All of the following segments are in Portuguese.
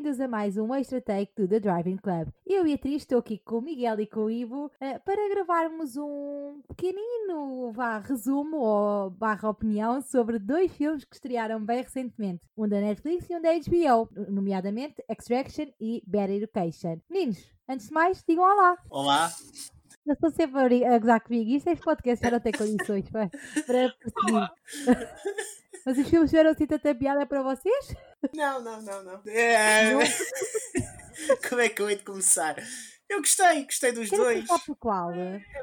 bem-vindos a mais um Extra Take do The Driving Club. Eu e a Tris estou aqui com o Miguel e com o Ivo uh, para gravarmos um pequenino vá, resumo ou barra opinião sobre dois filmes que estrearam bem recentemente. Um da Netflix e um da HBO, nomeadamente Extraction e Bad Education. Meninos, antes de mais, digam olá. Olá. Eu estou sempre a gozar comigo. Isto é podcast, já não tem condições para, para perseguir. Mas os filmes tiveram assim tanta piada para vocês? Não, não, não, não. É... não. Como é que eu hei de começar? Eu gostei, gostei dos Quero dois. Por qual?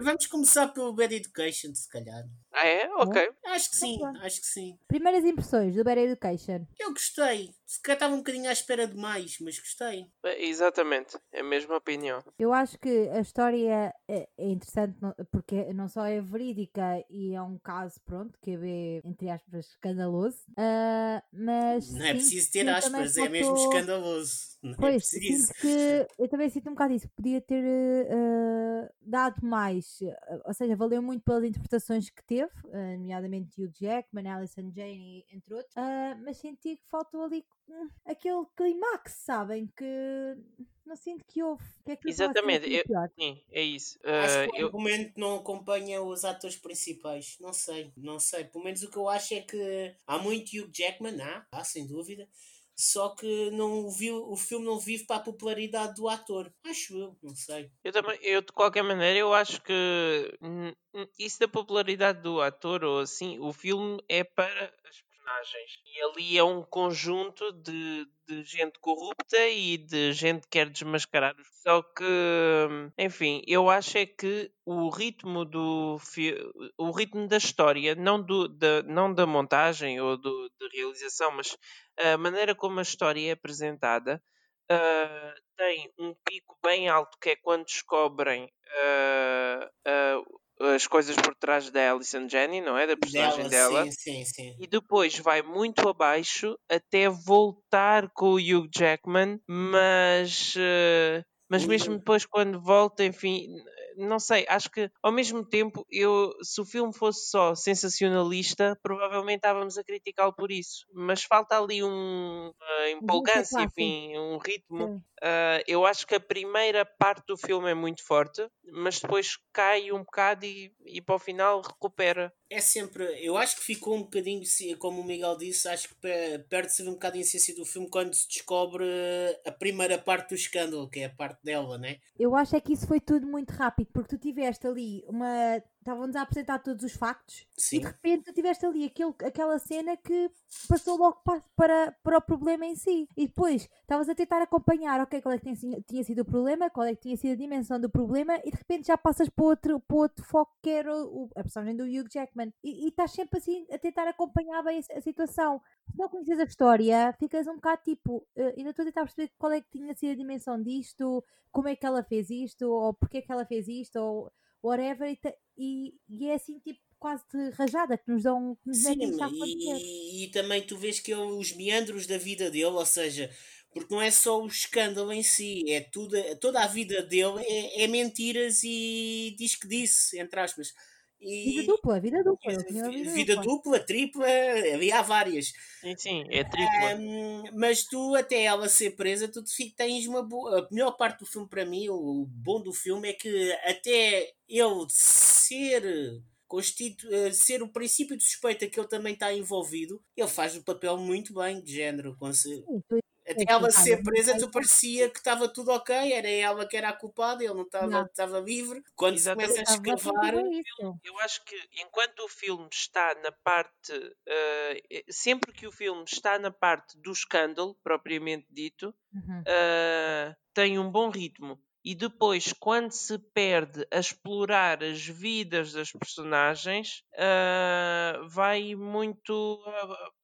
Vamos começar pelo Bad Education, se calhar. Ah, é? Ok. Acho que sim, acho que sim. Primeiras impressões do Bad Education. Eu gostei. Se calhar estava um bocadinho à espera demais, mas gostei. Exatamente, é a mesma opinião. Eu acho que a história é, é interessante porque não só é verídica e é um caso, pronto, que é, entre aspas, escandaloso, uh, mas. Não é preciso ter aspas, é mesmo escandaloso. Não é pois, é preciso. que eu também sinto um bocado isso. Podia ter uh, dado mais, ou seja, valeu muito pelas interpretações que teve, uh, nomeadamente Hugh Jackman, Alison Jane, entre outros, mas senti que faltou ali Hum, aquele climax, sabem? Que não sinto que houve. Que é que Exatamente, eu, sim, é isso. Uh, acho que o eu... argumento não acompanha os atores principais. Não sei, não sei. Pelo menos o que eu acho é que há muito Hugh Jackman, há, há sem dúvida. Só que não viu, o filme não vive para a popularidade do ator. Acho eu, não sei. Eu também, eu de qualquer maneira, eu acho que isso da popularidade do ator ou assim, o filme é para as personagens. E ali é um conjunto de, de gente corrupta e de gente que quer desmascarar os. Só que, enfim, eu acho é que o ritmo do o ritmo da história, não, do, da, não da montagem ou do, da realização, mas a maneira como a história é apresentada. Uh, tem um pico bem alto que é quando descobrem uh, as coisas por trás da Alison Jenny, não é? Da personagem dela. Sim, sim, sim. E depois vai muito abaixo até voltar com o Hugh Jackman, mas. Uh, mas mesmo depois quando volta, enfim, não sei, acho que ao mesmo tempo, eu, se o filme fosse só sensacionalista, provavelmente estávamos a criticá-lo por isso. Mas falta ali um uh, empolgância, enfim, um ritmo. Uh, eu acho que a primeira parte do filme é muito forte, mas depois cai um bocado e, e para o final recupera. É sempre, eu acho que ficou um bocadinho, como o Miguel disse, acho que perde-se um bocado a essência do filme quando se descobre a primeira parte do escândalo, que é a parte dela, né? Eu acho é que isso foi tudo muito rápido, porque tu tiveste ali uma estavam-nos a apresentar todos os factos Sim. e de repente tu tiveste ali aquele, aquela cena que passou logo para, para, para o problema em si. E depois estavas a tentar acompanhar, ok, qual é que tinha, tinha, sido o problema, qual é que tinha sido a dimensão do problema, e de repente já passas para outro, para outro foco que era o, a personagem do Hugh Jackman. E, e estás sempre assim a tentar acompanhar bem a, a situação. Se não conheces a história, ficas um bocado tipo, uh, ainda estou a tentar perceber qual é que tinha sido a dimensão disto, como é que ela fez isto, ou porque é que ela fez isto, ou whatever, e, e, e é assim tipo quase de rajada que nos dão que nos Sim, e, e, também tu vês que é os meandros da vida dele, ou seja, porque não é só o escândalo em si, é tudo, toda a vida dele é, é mentiras e diz que disse, entre aspas. E, vida dupla, vida dupla. Vida, vida, vida dupla. dupla. tripla, havia várias. Sim, sim, é tripla. Um, mas tu, até ela ser presa, tu tens uma boa. A melhor parte do filme para mim, o bom do filme, é que até ele ser. Constitu eh, ser o princípio de suspeita que ele também está envolvido, ele faz o papel muito bem de género. Sim, até ela ser presa, tu parecia que estava tudo ok, era ela que era a culpada, ele não estava, estava livre. Quando se começa a escavar. Eu acho que enquanto o filme está na parte. Uh, sempre que o filme está na parte do escândalo, propriamente dito, uhum. uh, tem um bom ritmo. E depois, quando se perde a explorar as vidas das personagens, uh, vai muito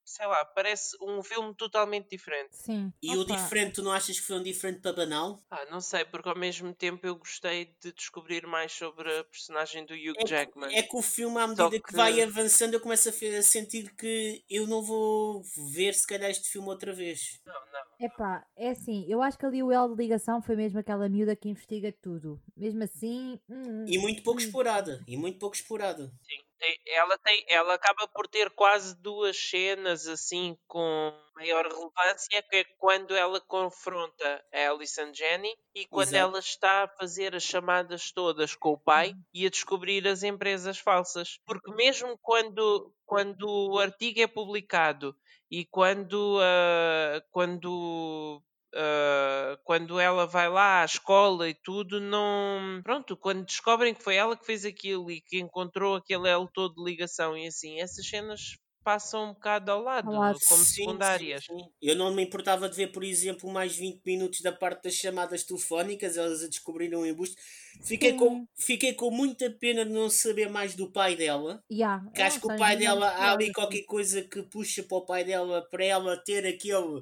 sei lá, parece um filme totalmente diferente. Sim. E Opa. o diferente, tu não achas que foi um diferente para banal? Ah, não sei, porque ao mesmo tempo eu gostei de descobrir mais sobre a personagem do Hugh é Jackman. Que, é que o filme, à medida que... que... vai avançando, eu começo a, sentir que eu não vou ver se calhar este filme outra vez. Não, não. Epá, é assim, eu acho que ali o elo de ligação foi mesmo aquela miúda que investiga tudo. Mesmo assim. Hum, e muito pouco hum. explorada. E muito pouco explorada. Sim ela, tem, ela acaba por ter quase duas cenas assim com maior relevância, que é quando ela confronta a Alison Jenny e quando Exato. ela está a fazer as chamadas todas com o pai uhum. e a descobrir as empresas falsas. Porque mesmo quando, quando o artigo é publicado e quando, uh, quando Uh, quando ela vai lá à escola e tudo, não. Pronto, quando descobrem que foi ela que fez aquilo e que encontrou aquele elo todo de ligação e assim, essas cenas passam um bocado ao lado, ao lado. como sim, secundárias. Sim, sim. Eu não me importava de ver, por exemplo, mais 20 minutos da parte das chamadas telefónicas, elas a descobriram o embuste. Fiquei com, fiquei com muita pena de não saber mais do pai dela. Yeah. Que acho que o pai dela, há ali qualquer coisa que puxa para o pai dela, para ela ter aquele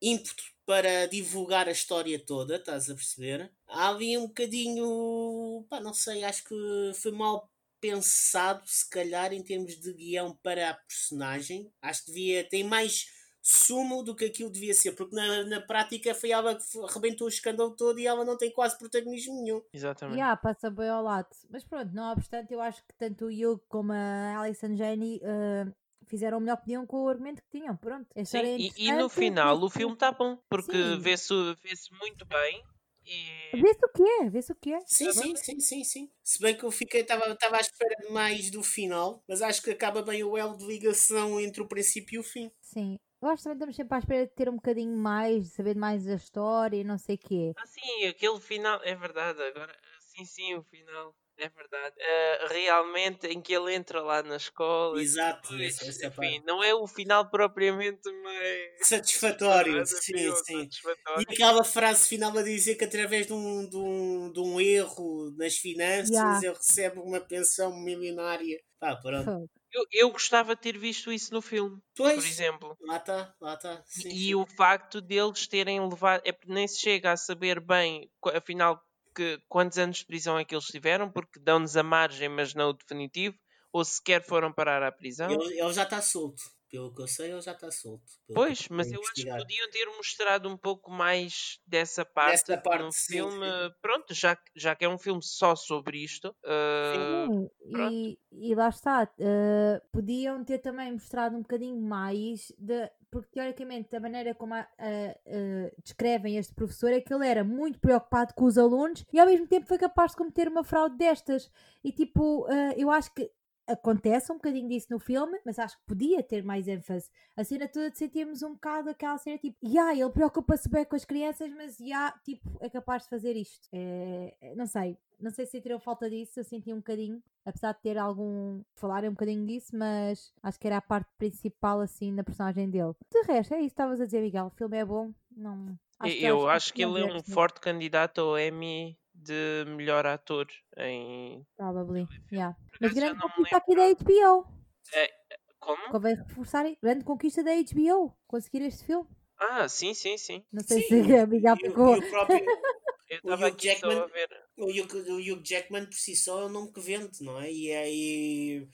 ímpeto para divulgar a história toda, estás a perceber? Há ali um bocadinho, pá, não sei, acho que foi mal pensado, se calhar, em termos de guião para a personagem. Acho que devia, tem mais sumo do que aquilo devia ser, porque na, na prática foi ela que arrebentou o escândalo todo e ela não tem quase protagonismo nenhum. Exatamente. Yeah, passa bem ao lado. Mas pronto, não obstante, eu acho que tanto o Hugh como a Alison Jenny uh, fizeram o melhor que podiam com o argumento que tinham. Pronto, é Sim, e, e, no final o filme está bom, porque vê-se vê muito bem. E... Vê-se o que é, vê-se o que é. Sim, sim, sim, sim, sim. Se bem que eu fiquei, estava à espera de mais do final, mas acho que acaba bem o elo de ligação entre o princípio e o fim. Sim. Eu acho que também estamos sempre à espera de ter um bocadinho mais, de saber mais da história e não sei o quê. Ah, sim, aquele final, é verdade, agora, sim, sim, o final. É verdade. Uh, realmente em que ele entra lá na escola. Exato, depois, essa, enfim, não é o final propriamente mais satisfatório. sim, sim. Satisfatório. E aquela frase final a dizer que através de um, de um, de um erro nas finanças yeah. ele recebe uma pensão milionária. Pá, pronto. Eu, eu gostava de ter visto isso no filme, pois, por exemplo. Lá está, lá está. E sim. o facto deles terem levado. É, nem se chega a saber bem, afinal, que, quantos anos de prisão é que eles tiveram, porque dão-nos a margem, mas não o definitivo, ou sequer foram parar à prisão. Ele, ele já está solto. Pelo que eu sei, ele já está solto. Pois, mas eu acho que podiam ter mostrado um pouco mais dessa parte, dessa parte no sim, filme. Sim. Pronto, já, já que é um filme só sobre isto. Uh, e, e, lá está. Uh, podiam ter também mostrado um bocadinho mais de, porque teoricamente a maneira como a, a, a, descrevem este professor é que ele era muito preocupado com os alunos e ao mesmo tempo foi capaz de cometer uma fraude destas. E tipo, uh, eu acho que acontece um bocadinho disso no filme, mas acho que podia ter mais ênfase. A cena toda de sentirmos um bocado aquela cena tipo, ya, yeah, ele preocupa-se bem com as crianças, mas já, yeah, tipo, é capaz de fazer isto. É, é, não sei, não sei se sentiram falta disso, eu senti um bocadinho, apesar de ter algum. falar um bocadinho disso, mas acho que era a parte principal, assim, na personagem dele. De resto, é isso que estavas a dizer, Miguel. O filme é bom, não. Acho eu acho que ele é um forte candidato ao Emmy de melhor ator em. Probably, yeah. Mas grande conquista aqui da HBO. É, como? Convém reforçar, grande conquista da HBO. Conseguir este filme. Ah, sim, sim, sim. Não sei sim. se a Miguel ficou. Eu estava aqui Jackman, só a ver. O Hugh, o Hugh Jackman por si só é um nome que vende, não é? E aí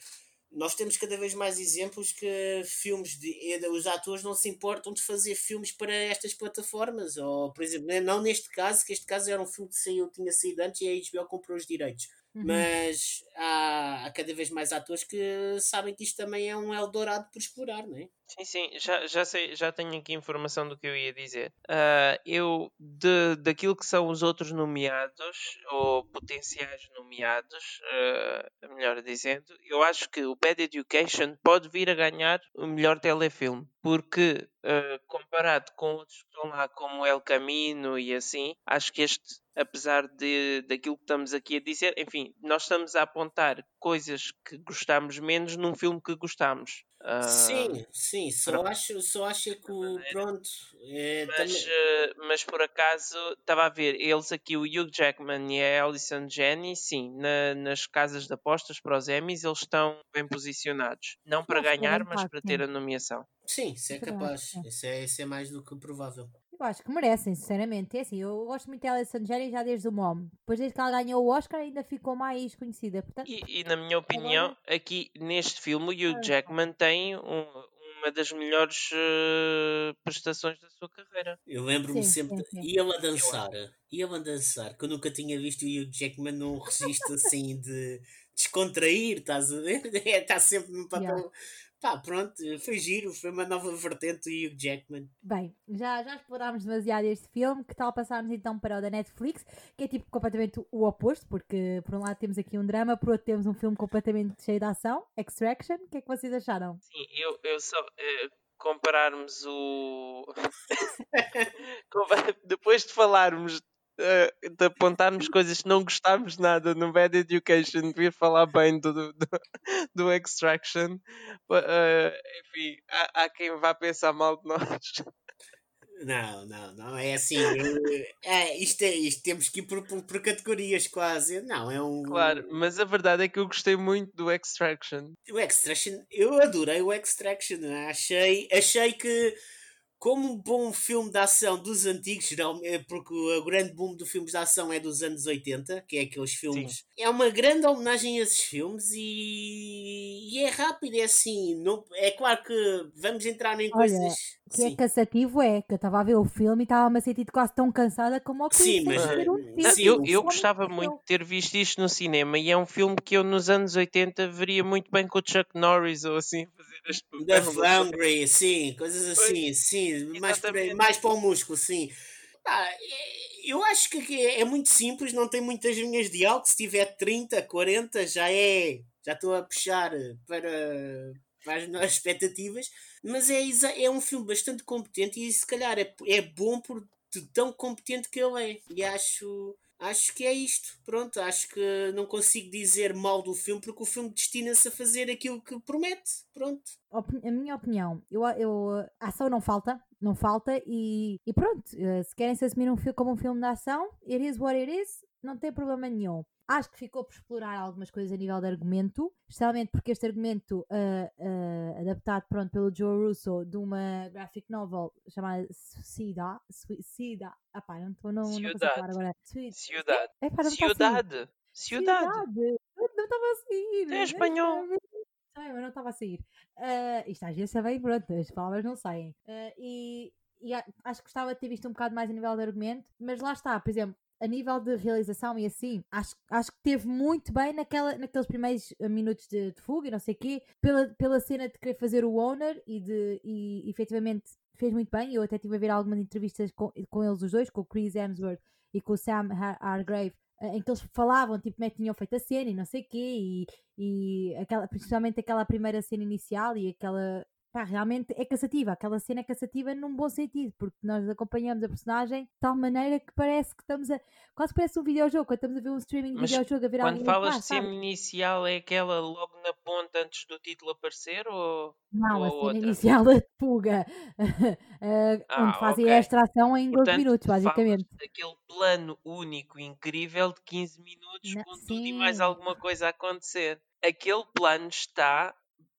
nós temos cada vez mais exemplos que filmes de os atores não se importam de fazer filmes para estas plataformas ou por exemplo não neste caso que este caso era um filme que saiu tinha saído antes e a HBO comprou os direitos Uhum. Mas há, há, cada vez mais atores que sabem que isto também é um Eldorado por explorar, não é? Sim, sim, já, já, sei, já tenho aqui informação do que eu ia dizer. Uh, eu, de, daquilo que são os outros nomeados, ou potenciais nomeados, uh, melhor dizendo, eu acho que o Bad Education pode vir a ganhar o melhor telefilme, porque uh, comparado com outros que estão lá, como El Camino e assim, acho que este apesar de daquilo que estamos aqui a dizer, enfim, nós estamos a apontar coisas que gostamos menos num filme que gostamos. Uh, sim, sim, só acho, só acho que o pronto. É, mas, também... uh, mas por acaso estava a ver, eles aqui, o Hugh Jackman e a Alison Jenny, sim, na, nas casas de apostas para os Emmys eles estão bem posicionados. Não para ganhar, mas para ter a nomeação. Sim, isso é capaz. Isso é, isso é mais do que provável. Eu acho que merecem, sinceramente. É assim, eu gosto muito dela Jenny já desde o MOM. Depois desde que ela ganhou o Oscar ainda ficou mais conhecida. Portanto, e, e na minha opinião, agora... aqui neste filme o Hugh Jackman tem um, uma das melhores uh, prestações da sua carreira. Eu lembro-me sempre, sim, sim. ia-me a dançar, ia-me a dançar, que eu nunca tinha visto o Hugh Jackman num registro assim de descontrair, estás a ver? Está sempre no papel. Yeah. Pá, pronto, foi giro, foi uma nova vertente do Hugh Jackman. Bem, já, já explorámos demasiado este filme, que tal passarmos então para o da Netflix, que é tipo completamente o oposto, porque por um lado temos aqui um drama, por outro temos um filme completamente cheio de ação, Extraction, o que é que vocês acharam? Sim, eu, eu só... Uh, compararmos o. Depois de falarmos uh, de apontarmos coisas que não gostámos nada no Bad Education, vir falar bem do, do, do Extraction. Uh, enfim, há, há, quem vá pensar mal de nós. Não, não, não, é assim. é, isto é isto, temos que ir por, por, por, categorias quase. Não, é um. Claro, mas a verdade é que eu gostei muito do Extraction. O Extraction, eu adorei o Extraction. Achei, achei que como um bom filme de ação dos antigos, geralmente, é porque o grande boom do filmes de ação é dos anos 80, que é aqueles filmes. Sim. É uma grande homenagem a esses filmes e, e é rápido, é assim. Não... É claro que vamos entrar em Olha, coisas. que é sim. é cansativo é que eu estava a ver o filme e estava-me a sentir quase tão cansada como o que Sim, mas um sim, eu, eu gostava muito de ter visto isto no cinema e é um filme que eu nos anos 80 veria muito bem com o Chuck Norris ou assim da Hungry, sim, coisas assim, sim, mais para, mais para o músculo, sim. Ah, eu acho que é muito simples, não tem muitas linhas de diálogo. Se tiver 30, 40, já é. Já estou a puxar para, para as expectativas. Mas é, é um filme bastante competente e se calhar é, é bom por tão competente que ele é. E acho acho que é isto. Pronto, acho que não consigo dizer mal do filme porque o filme destina-se a fazer aquilo que promete. Pronto. A minha opinião, eu, eu, a ação não falta, não falta e, e pronto, eh, se querem se assumir um filme como um filme de ação, it is what it is, não tem problema nenhum. Acho que ficou por explorar algumas coisas a nível de argumento, especialmente porque este argumento uh, uh, adaptado pronto, pelo Joe Russo de uma graphic novel chamada Suicida. Suicida. Ah pá, não estou não, não falar agora. Ciudad. É, pá, Ciudad. Ciudad. Não estava a sair. É espanhol. Ai, mas não estava a sair. Uh, isto às vezes é bem pronto, as palavras não saem. Uh, e, e acho que gostava de ter visto um bocado mais a nível de argumento, mas lá está, por exemplo, a nível de realização e assim, acho, acho que teve muito bem naquela, naqueles primeiros eh, minutos de, de fuga e não sei o quê, pela, pela cena de querer fazer o owner e de e, efetivamente fez muito bem. Eu até estive a ver algumas entrevistas com, com eles os dois, com o Chris Hemsworth e com o Sam Hargrave, eh, em que eles falavam, tipo, como é que tinham feito a cena e não sei o quê, e, e aquela, principalmente aquela primeira cena inicial e aquela pá, realmente é cansativa. Aquela cena é cansativa num bom sentido, porque nós acompanhamos a personagem de tal maneira que parece que estamos a. Quase parece um videojogo, quando estamos a ver um streaming de Mas videojogo a ver Quando falas de cena inicial, é aquela logo na ponta antes do título aparecer? Ou, Não, ou a cena outra? inicial da fuga, ah, onde fazem okay. a extração em 12 minutos, basicamente. Aquele plano único, incrível de 15 minutos, Não, com sim. tudo e mais alguma coisa a acontecer. Aquele plano está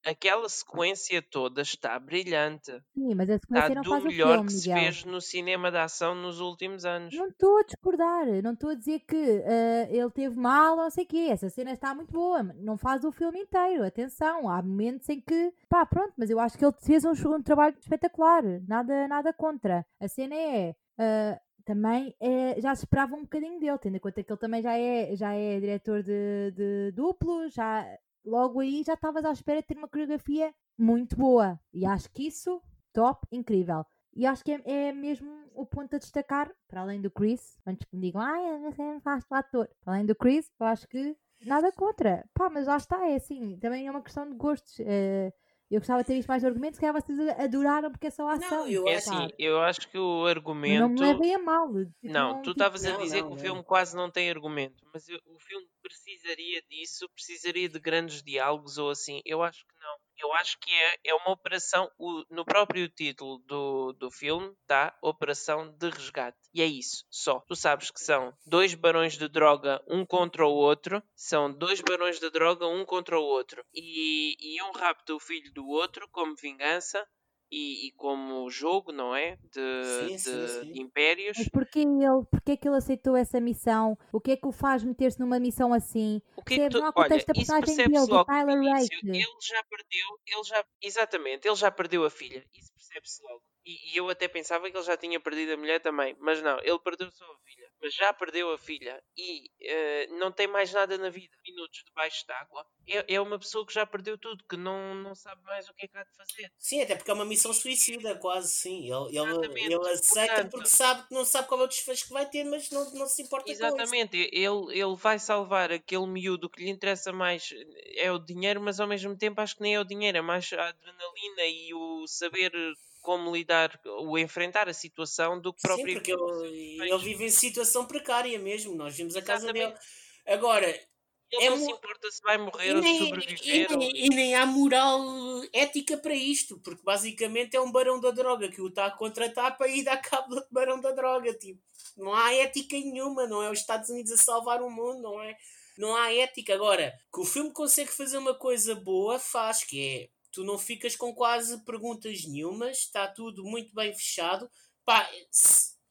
aquela sequência toda está brilhante. Sim, mas a sequência está não do faz melhor o filme, que se Miguel. fez no cinema de ação nos últimos anos. Não estou a discordar, não estou a dizer que uh, ele teve mal ou não sei o quê. Essa cena está muito boa, não faz o filme inteiro. Atenção, há momentos em que, pá, pronto, mas eu acho que ele fez um, um trabalho espetacular. Nada, nada contra. A cena é. Uh, também é, já se esperava um bocadinho dele, tendo em conta que ele também já é, já é diretor de, de duplo, já logo aí já estavas à espera de ter uma coreografia muito boa. E acho que isso, top, incrível. E acho que é, é mesmo o ponto a destacar, para além do Chris, antes que me digam, ah, você não faz ator. Para além do Chris, eu acho que nada contra. Pá, mas lá está, é assim, também é uma questão de gostos. É, eu gostava de ter visto mais argumentos, que vocês adoraram porque é só ação. Não, eu, é assim, eu acho que o argumento. Não me levem a mal. Tipo, não, não, tu estavas tipo... a dizer não, que o filme quase não tem argumento, mas o filme precisaria disso, precisaria de grandes diálogos ou assim. Eu acho que não. Eu acho que é, é uma operação, o, no próprio título do, do filme está Operação de Resgate. E é isso, só. Tu sabes que são dois barões de droga, um contra o outro, são dois barões de droga, um contra o outro. E, e um rapta o filho do outro como vingança e, e como jogo, não é? De, sim, de, sim, sim. impérios. Mas porquê ele, porquê é que ele aceitou essa missão? O que é que o faz meter-se numa missão assim? O que é que tu, contexto olha, personagem dele, do Tyler Rake. Ele já perdeu, ele já, exatamente, ele já perdeu a filha. Isso percebe-se logo. E, e, eu até pensava que ele já tinha perdido a mulher também, mas não, ele perdeu só a filha mas já perdeu a filha e uh, não tem mais nada na vida, minutos debaixo d'água, é, é uma pessoa que já perdeu tudo, que não, não sabe mais o que é que há de fazer. Sim, até porque é uma missão suicida, quase, sim. Ele, ele, ele aceita Portanto, porque sabe que não sabe qual é o desfecho que vai ter, mas não, não se importa Exatamente, ele, ele vai salvar aquele miúdo que lhe interessa mais é o dinheiro, mas ao mesmo tempo acho que nem é o dinheiro, é mais a adrenalina e o saber como lidar, o enfrentar a situação do que próprio. Sim, porque ele, ele vive em situação precária mesmo. Nós vimos a casa dele. Agora, ele é não se importa se vai morrer ou se sobreviver. E, nem, e nem há moral ética para isto, porque basicamente é um barão da droga que o está a contratar para ir dar cabo do barão da droga. Tipo, não há ética nenhuma, não é os Estados Unidos a salvar o mundo, não é? Não há ética. Agora, que o filme consegue fazer uma coisa boa, faz, que é tu não ficas com quase perguntas nenhumas, está tudo muito bem fechado. Pá,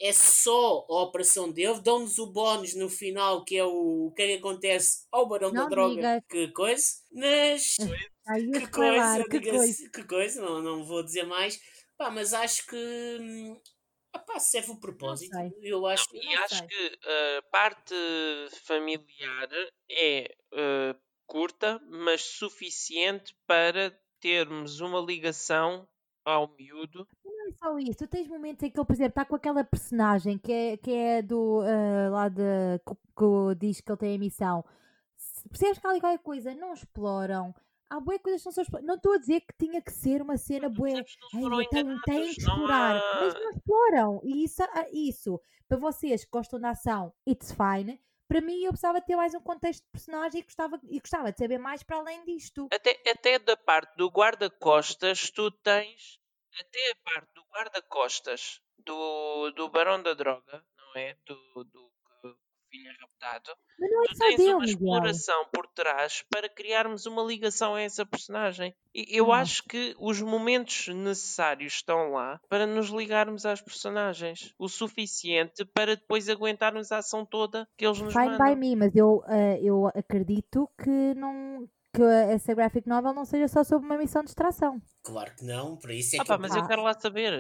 é só a operação dele, dão-nos o bónus no final, que é o, o que é que acontece ao Barão não da Droga, diga. que coisa, mas que, coisa, que, coisa. que coisa, não, não vou dizer mais, pá, mas acho que hum, serve o propósito. Eu acho, não, e acho sei. que a uh, parte familiar é uh, curta, mas suficiente para termos uma ligação ao miúdo. Não é só isso, tu tens momentos em que ele, por exemplo, está com aquela personagem que é, que é do uh, lá de que, que diz que ele tem a missão. Percebes que há ali qualquer coisa? Não exploram. Há boas coisas que não são exploradas. Não estou a dizer que tinha que ser uma cena boa. Tem, tem que explorar, não há... mas não exploram. E isso, ah, isso, para vocês que gostam da ação, it's fine para mim eu precisava ter mais um contexto de personagem e gostava, e gostava de saber mais para além disto. Até, até da parte do guarda-costas, tu tens até a parte do guarda-costas do, do Barão da Droga, não é? Do, do filho raptado, Mas não é tu tens dele, uma exploração por trás para criarmos uma ligação a essa personagem. E eu ah. acho que os momentos necessários estão lá para nos ligarmos às personagens. O suficiente para depois aguentarmos a ação toda que eles nos Fine mandam. by me, mas eu, uh, eu acredito que não que essa graphic novel não seja só sobre uma missão de extração. Claro que não, para isso é ah, que pá, mas eu quero lá saber.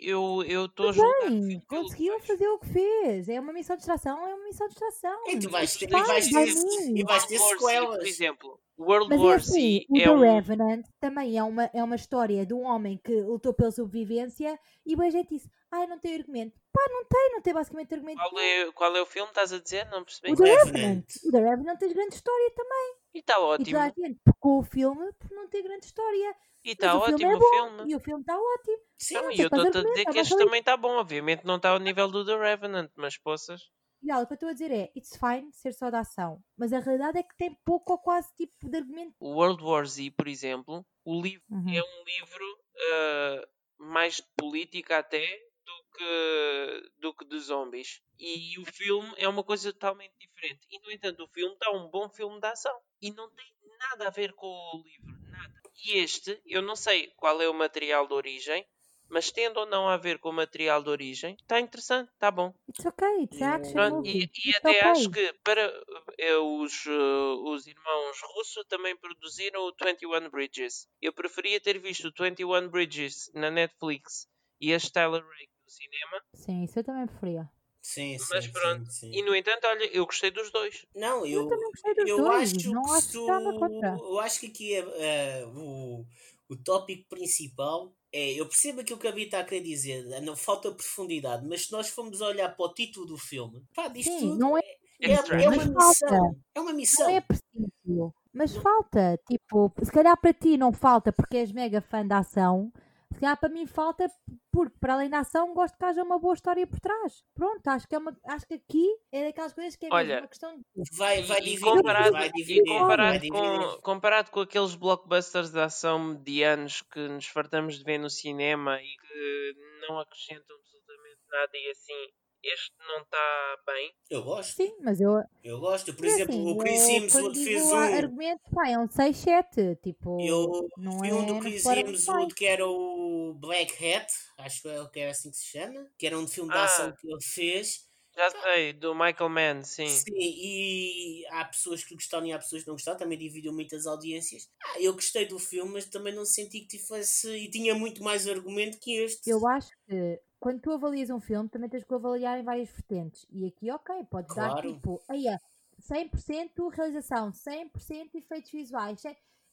Eu estou a julgar. Bem, conseguiu fazer o que fez. É uma missão de extração, é uma missão de extração. E tu vais ter, e vais ter, e vais ter sequelas. Por exemplo, World mas War é assim, Z o é The um... Revenant também é uma, é uma história de um homem que lutou pela sobrevivência e a gente disse, ai, não tem argumento. Pá, não tem, não tem basicamente argumento. Qual é, qual é o filme, estás a dizer? Não percebi. O The Revenant. O The Revenant tem grande história também. E está ótimo. E toda a gente pecou o filme por não ter grande história. E está ótimo filme é o filme. E o filme está ótimo. Sim, e eu estou-te a dizer que este também está bom. Obviamente não está ao nível do The Revenant, mas poças. E o que eu estou a dizer é, it's fine ser só da ação, mas a realidade é que tem pouco ou quase tipo de argumento. O World War Z, por exemplo, o livro uhum. é um livro uh, mais de política até do que, do que de zombies. E o filme é uma coisa totalmente diferente. E, no entanto, o filme está um bom filme de ação. E não tem nada a ver com o livro, nada. E este, eu não sei qual é o material de origem, mas tendo ou não a ver com o material de origem, está interessante, está bom. It's okay, it's action Pronto, e, e até okay. acho que para uh, os, uh, os irmãos russos também produziram o 21 Bridges. Eu preferia ter visto o 21 Bridges na Netflix e a Stellar Rake no cinema. Sim, isso eu também preferia. Sim, sim, mas pronto. Sim, sim. E no entanto, olha, eu gostei dos dois. Não, eu, eu também gostei dos eu dois. Acho não que acho. Eu acho que aqui é, uh, o, o tópico principal é, eu percebo aquilo que a Bia está a querer dizer, não falta profundidade, mas se nós formos olhar para o título do filme, pá, diz Sim, tudo, não é, é, é, é uma missão. É uma missão. Não é preciso, mas falta. Tipo, se calhar para ti não falta porque és mega fã da ação, se calhar para mim falta porque para além da ação gosto que haja uma boa história por trás. Pronto, acho que, é uma, acho que aqui é daquelas coisas que é Olha, uma questão de... Vai, vai dividir, comparado, vai dividir, e comparado, vai com, comparado com aqueles blockbusters de ação medianos que nos fartamos de ver no cinema e que não acrescentam absolutamente nada e assim este não está bem. Eu gosto. Sim, mas eu. Eu gosto. Por exemplo, assim, o Chris Hemsworth fez um. argumento, pá, é um 6-7. Tipo. Eu não vi é, um do Chris Hemsworth que era o Black Hat, acho que era assim que se chama, que era um filme de ação ah. que ele fez. Já sei, do Michael Mann, sim. Sim, e há pessoas que gostaram e há pessoas que não gostaram, também dividiu muitas audiências. Ah, eu gostei do filme, mas também não senti que tivesse. e tinha muito mais argumento que este. Eu acho que quando tu avalias um filme, também tens que avaliar em várias vertentes. E aqui, ok, pode claro. dar tipo, aí é 100% realização, 100% efeitos visuais.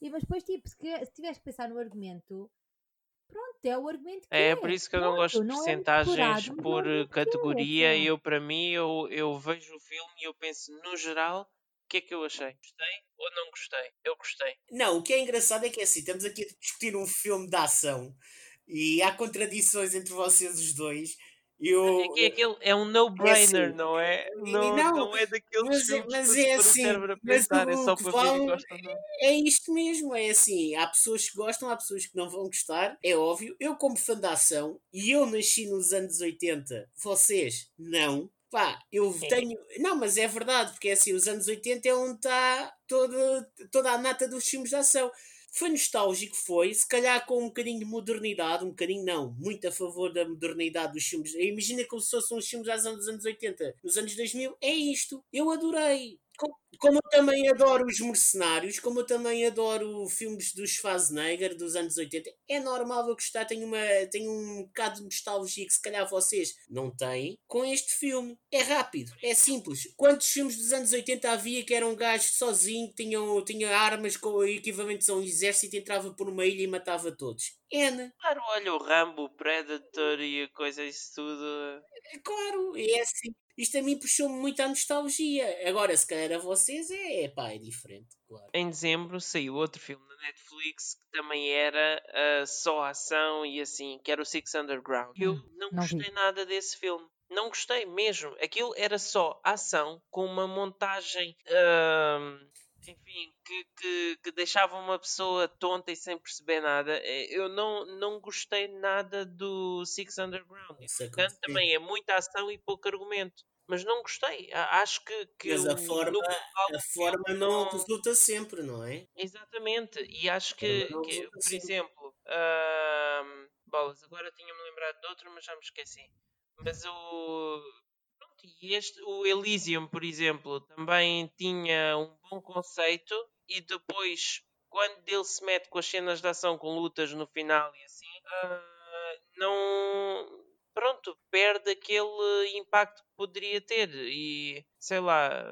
E, mas depois, tipo, se, se tiveres que pensar no argumento, Pronto, é o argumento que é. É por isso que eu não gosto de percentagens é por é categoria. eu, para mim, eu, eu vejo o filme e eu penso, no geral, o que é que eu achei? Gostei ou não gostei? Eu gostei. Não, o que é engraçado é que é assim, estamos aqui a discutir um filme de ação e há contradições entre vocês os dois. Eu, é que aquele é um no-brainer, é assim, não é? Não, não, não é daqueles mas, é, filmes mas é assim, mas pensar, é só para vão, gostam. É isto mesmo, é assim, há pessoas que gostam, há pessoas que não vão gostar, é óbvio. Eu como fã da ação, e eu nasci nos anos 80, vocês não, Pá, eu tenho. Não, mas é verdade, porque é assim, os anos 80 é onde está toda, toda a nata dos filmes de ação. Foi nostálgico, foi, se calhar com um bocadinho de modernidade, um bocadinho não, muito a favor da modernidade dos filmes. Imagina como se fossem os filmes dos anos 80, nos anos 2000, é isto. Eu adorei como eu também adoro os mercenários, como eu também adoro filmes dos Schwarzenegger dos anos 80, é normal eu gostar, tenho, uma, tenho um bocado de nostalgia que se calhar vocês não têm com este filme. É rápido, é simples. Quantos filmes dos anos 80 havia que eram gajos sozinho, tinham, tinham armas com equivalentes a um exército, entrava por uma ilha e matava todos? N. Claro, olha o Rambo, o Predator e a coisa, isso tudo. É claro, é assim. Isto a mim puxou-me muito à nostalgia. Agora, se calhar a vocês, é, é pá, é diferente, claro. Em dezembro saiu outro filme na Netflix que também era uh, só ação e assim, que era o Six Underground. Eu hum, não, não gostei vi. nada desse filme. Não gostei mesmo. Aquilo era só ação com uma montagem. Uh, enfim, que, que, que, deixava uma pessoa tonta e sem perceber nada. Eh, eu não, não gostei nada do Six Underground. Portanto, também é muita ação e pouco argumento mas não gostei. Acho que, que mas a forma, a forma não resulta sempre, não é? Exatamente, e acho que, que por sempre. exemplo, uh, bolas, agora tinha-me lembrado de outro, mas já me esqueci. Mas o. Pronto, e este, o Elysium, por exemplo, também tinha um bom conceito e depois, quando ele se mete com as cenas de ação com lutas no final e assim, uh, não pronto, perde aquele impacto que poderia ter. E sei lá,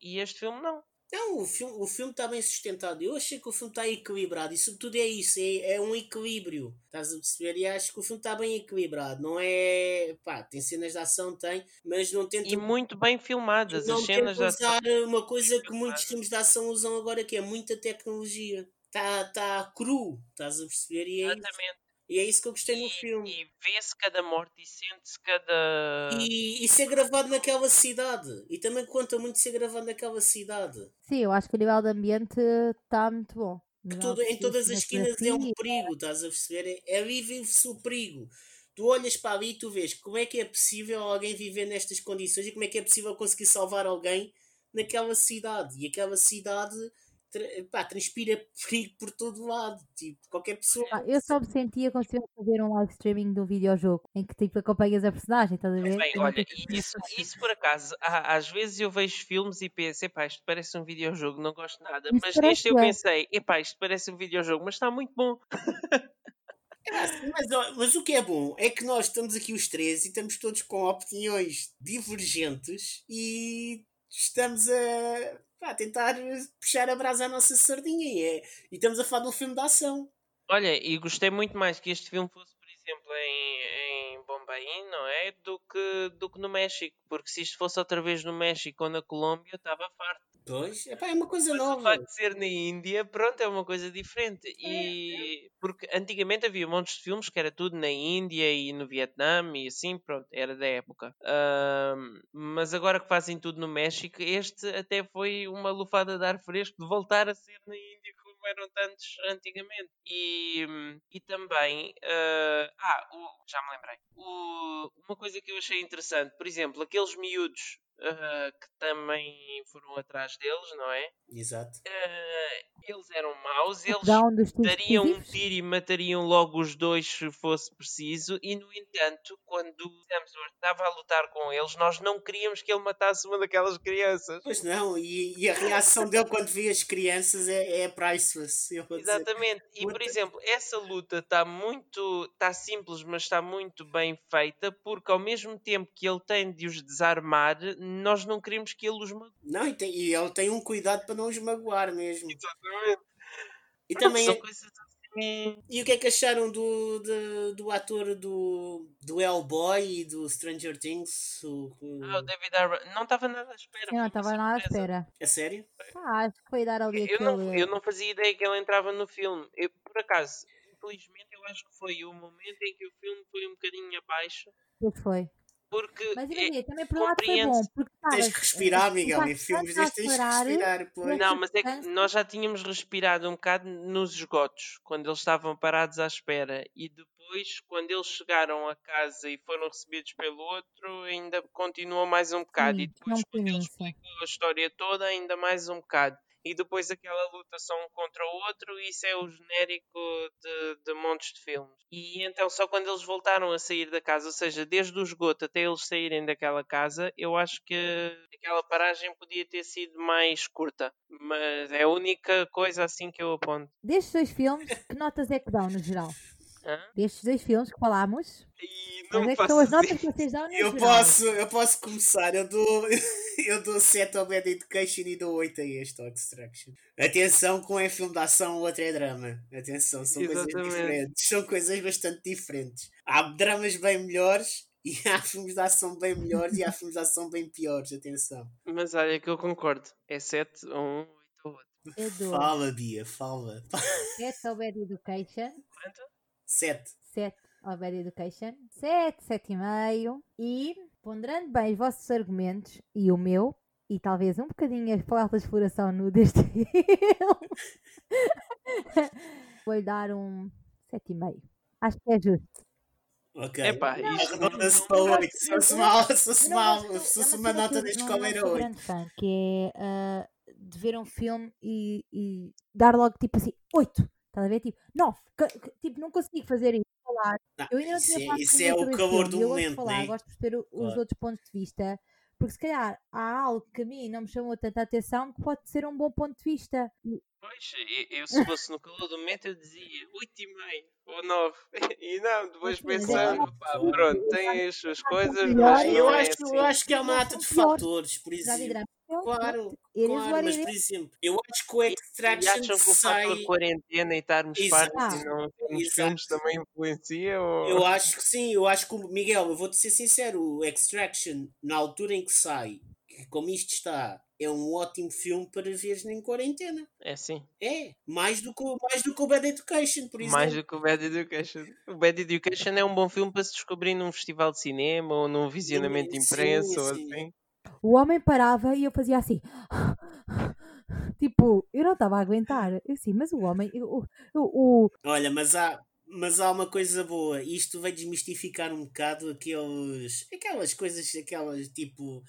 e este filme não. Não, o filme, o filme está bem sustentado. Eu achei que o filme está equilibrado e, sobretudo, é isso: é, é um equilíbrio. Estás a perceber? E acho que o filme está bem equilibrado. Não é. pá, tem cenas de ação, tem, mas não tenta. E muito bem filmadas. Não as cenas de ação. usar uma coisa que muitos filmes de ação usam agora, que é muita tecnologia. Está tá cru, estás a perceber? E é Exatamente. Isso. E é isso que eu gostei no filme. E vê-se cada morte e sente-se cada. E, e ser gravado naquela cidade. E também conta muito ser gravado naquela cidade. Sim, eu acho que o nível de ambiente está muito bom. Que todo, em todas as esquinas é um perigo, estás a perceber? É ali vive-se o perigo. Tu olhas para ali e tu vês como é que é possível alguém viver nestas condições e como é que é possível conseguir salvar alguém naquela cidade. E aquela cidade pá, transpira perigo por todo lado. Tipo, qualquer pessoa. Ah, eu só me sentia como se estivesse a ver um live streaming do videojogo em que tipo acompanhas a personagem, estás a ver? Bem, olha, isso, isso por acaso, às vezes eu vejo filmes e penso, epá, isto parece um videojogo, não gosto nada. Isso mas neste eu pensei, epá, isto parece um videojogo, mas está muito bom. É assim, mas, mas, o que é bom é que nós estamos aqui os três e estamos todos com opiniões divergentes e estamos a pá, tentar puxar a brasa à nossa sardinha e, é, e estamos a falar de um filme de ação. Olha, e gostei muito mais que este filme fosse, por exemplo, em, em Bombay, não é? Do que, do que no México, porque se isto fosse outra vez no México ou na Colômbia, estava farto. Pois, epá, é uma coisa Mas nova. O facto de ser na Índia, pronto, é uma coisa diferente. É, e porque antigamente havia montes de filmes que era tudo na Índia e no Vietnã e assim, pronto, era da época. Uh, mas agora que fazem tudo no México, este até foi uma lufada de ar fresco de voltar a ser na Índia como eram tantos antigamente. E, e também, uh, ah, o, já me lembrei, o, uma coisa que eu achei interessante, por exemplo, aqueles miúdos uh, que também foram atrás deles, não é? Exato. Uh, eles eram maus, eles dariam um tiro e matariam logo os dois se fosse preciso, e no entanto, quando Hemsworth estava a lutar com eles, nós não queríamos que ele matasse uma daquelas crianças. Pois não, e, e a reação dele quando vê as crianças é, é priceless. Exatamente, dizer. e por exemplo, essa luta está muito, está simples, mas está muito bem feita, porque ao mesmo tempo que ele tem de os desarmar, nós não queremos que ele os magoe. Não, e, tem, e ele tem um cuidado para não os magoar mesmo. Exatamente. E também. Coisas assim. E o que é que acharam do, do, do ator do, do Hellboy e do Stranger Things? O, o... Ah, o David Arbor. Não estava nada à espera. Eu não estava nada à espera. É sério? Ah, acho que foi dar ali eu não, eu não fazia ideia que ele entrava no filme. Eu, por acaso, infelizmente, eu acho que foi o momento em que o filme foi um bocadinho abaixo. Pois foi. Porque Mas imagina, é, também por um lado foi bom. Porque, tens que respirar, Miguel. Em filmes tens que respirar. Pois. Não, mas é que nós já tínhamos respirado um bocado nos esgotos, quando eles estavam parados à espera. E depois, quando eles chegaram a casa e foram recebidos pelo outro, ainda continuou mais um bocado. Sim, e depois, quando ele explicou a história toda, ainda mais um bocado e depois aquela luta só um contra o outro, isso é o genérico de, de montes de filmes. E então só quando eles voltaram a sair da casa, ou seja, desde o esgoto até eles saírem daquela casa, eu acho que aquela paragem podia ter sido mais curta. Mas é a única coisa assim que eu aponto. Destes dois filmes, que notas é que dão no geral? Hã? Destes dois filmes que falámos, e não é que são as notas que vocês dão eu posso, eu posso começar. Eu dou, eu dou 7 ao Bad Education e dou 8 a este ao Extraction. Atenção, com é filme de ação, o outro é drama. Atenção, são Exatamente. coisas diferentes. São coisas bastante diferentes. Há dramas bem melhores e há filmes de ação bem melhores e há filmes de ação bem piores. Atenção. Mas olha que eu concordo. É 7 ou 1, 8 ou 8. Eu dou. Fala, Bia, fala. 7 ao Bad Education. Quanto? 7. 7 ao Bad Education. 7, 7,5. E, ponderando bem os vossos argumentos e o meu, e talvez um bocadinho a falta de exploração no deste filme, vou-lhe dar um 7,5. Acho que é justo. Ok. Epá, arredonda-se para 8. Se fosse mal, se fosse mal, se fosse uma nota da escola era 8. grande fã, que é uh, de ver um filme e, e dar logo tipo assim 8. Estás a ver? Tipo, 9. Tipo, não consigo fazer isso. Falar. Não, eu ainda não tinha isso, isso é o calor do eu momento. Gosto falar, né? gosto de perceber os claro. outros pontos de vista. Porque se calhar há algo que a mim não me chamou tanta atenção que pode ser um bom ponto de vista. Pois, eu, eu se fosse no calor do momento eu dizia 8,5 ou 9. E não, depois pensando, pá, pronto, tem as suas coisas, mas eu, é acho, assim. eu acho que é uma ata de fatores, por exemplo. Claro, claro mas por exemplo, eu acho que o Extraction e acham que o sai... fator quarentena e estarmos fartos e não os filmes também influencia? Ou... Eu acho que sim, eu acho que, Miguel, eu vou-te ser sincero, o Extraction, na altura em que sai, que como isto está, é um ótimo filme para veres em quarentena. É sim. É, mais do que, mais do que o Bad Education, por exemplo. Mais do que o Bad Education. O Bad Education é um bom filme para se descobrir num festival de cinema ou num visionamento de imprensa sim, ou assim. O homem parava e eu fazia assim. tipo, eu não estava a aguentar. Eu sim, mas o homem. O, o, o... Olha, mas há, mas há uma coisa boa. Isto vai desmistificar um bocado aqueles, aquelas coisas, aquelas tipo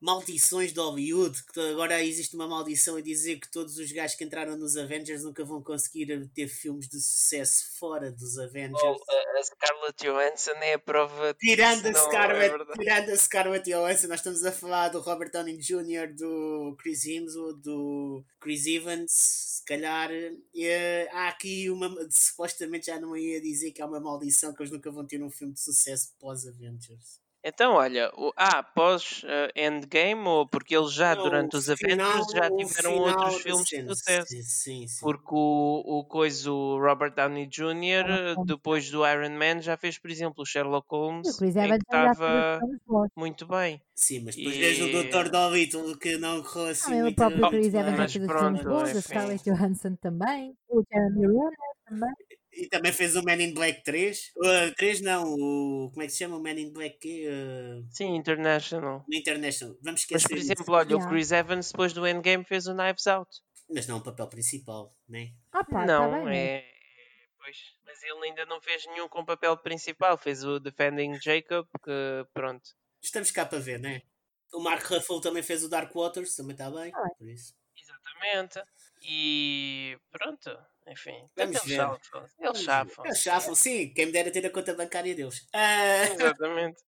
maldições de Hollywood, que agora existe uma maldição a dizer que todos os gajos que entraram nos Avengers nunca vão conseguir ter filmes de sucesso fora dos Avengers. Oh, a Scarlett Johansson é a prova tirando a Scarlett, é tirando a Scarlett Johansson, nós estamos a falar do Robert Downey Jr., do Chris Hemsworth, do Chris Evans, se calhar é, há aqui uma supostamente já não ia dizer que há uma maldição que eles nunca vão ter um filme de sucesso pós Avengers. Então, olha, o, ah, pós uh, Endgame, ou porque eles já não, durante os Avengers já tiveram outros filmes de sucesso. Sim, sim. Porque o, o coisa, o Robert Downey Jr., depois do Iron Man, já fez, por exemplo, o Sherlock Holmes, que estava muito bem. Sim, mas depois e... vês o Dr. Dolittle que não correu assim ah. O próprio Chris Evans já fez os filmes bons, a Scarlett Johansson também, o Jeremy Renner também. E também fez o Man in Black 3. Uh, 3 não, o. Como é que se chama? O Man in Black. Uh... Sim, International. International. Vamos esquecer. Mas, por exemplo, olha, yeah. o Chris Evans depois do Endgame fez o Knives Out. Mas não o papel principal, né? Ah, pá, tá Não, bem, né? é. Pois, mas ele ainda não fez nenhum com papel principal. Fez o Defending Jacob, que pronto. Estamos cá para ver, né? O Mark Ruffalo também fez o Dark Waters, também está bem, Ah, por isso. Exatamente. E pronto, enfim. Vamos Eles ver. chafam. Eles Vamos chafam. Eles chafam, sim. Quem me dera ter a conta bancária deles. Ah, Exatamente.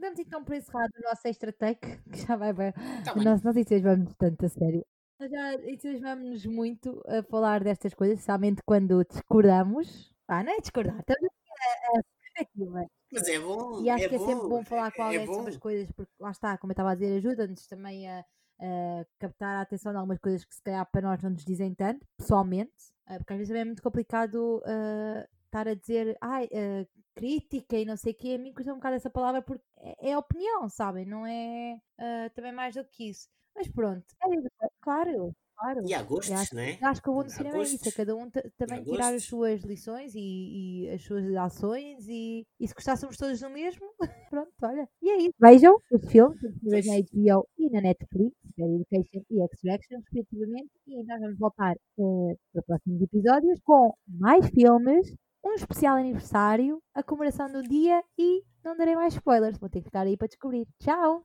Damos então por encerrado o nosso extra take, que já vai bem. Tá. Nós, nós entusiasmamos tanto, a sério. Nós já entusiasmamos muito a falar destas coisas, especialmente quando discordamos. Ah, não é discordar, estamos a, a perspectiva. mas é bom. E acho é que é sempre bom, bom falar com é- é alguém sobre as bom. coisas, porque lá está, como eu estava a dizer, ajuda-nos também a, a captar a atenção de algumas coisas que se calhar para nós não nos dizem tanto, pessoalmente, porque às vezes também é muito complicado ah, estar a dizer ah, crítica e não sei o quê, a mim custa um bocado essa palavra porque é, é opinião, sabem? Não é ah, também mais do que isso. Mas pronto, é claro, claro. E há Eu gostos, acho, né? acho que o bom do cinema é isso, é cada um ta- também Há tirar as suas lições e, e as suas ações e, e se gostássemos todos do mesmo, pronto, olha. E é isso. Vejam os filmes disponíveis na HBO e na Netflix, Fair Education e Extraction, respectivamente, e nós vamos voltar eh, para próximos episódios com mais filmes, um especial aniversário, a comemoração do dia e não darei mais spoilers, vou ter que ficar aí para descobrir. Tchau!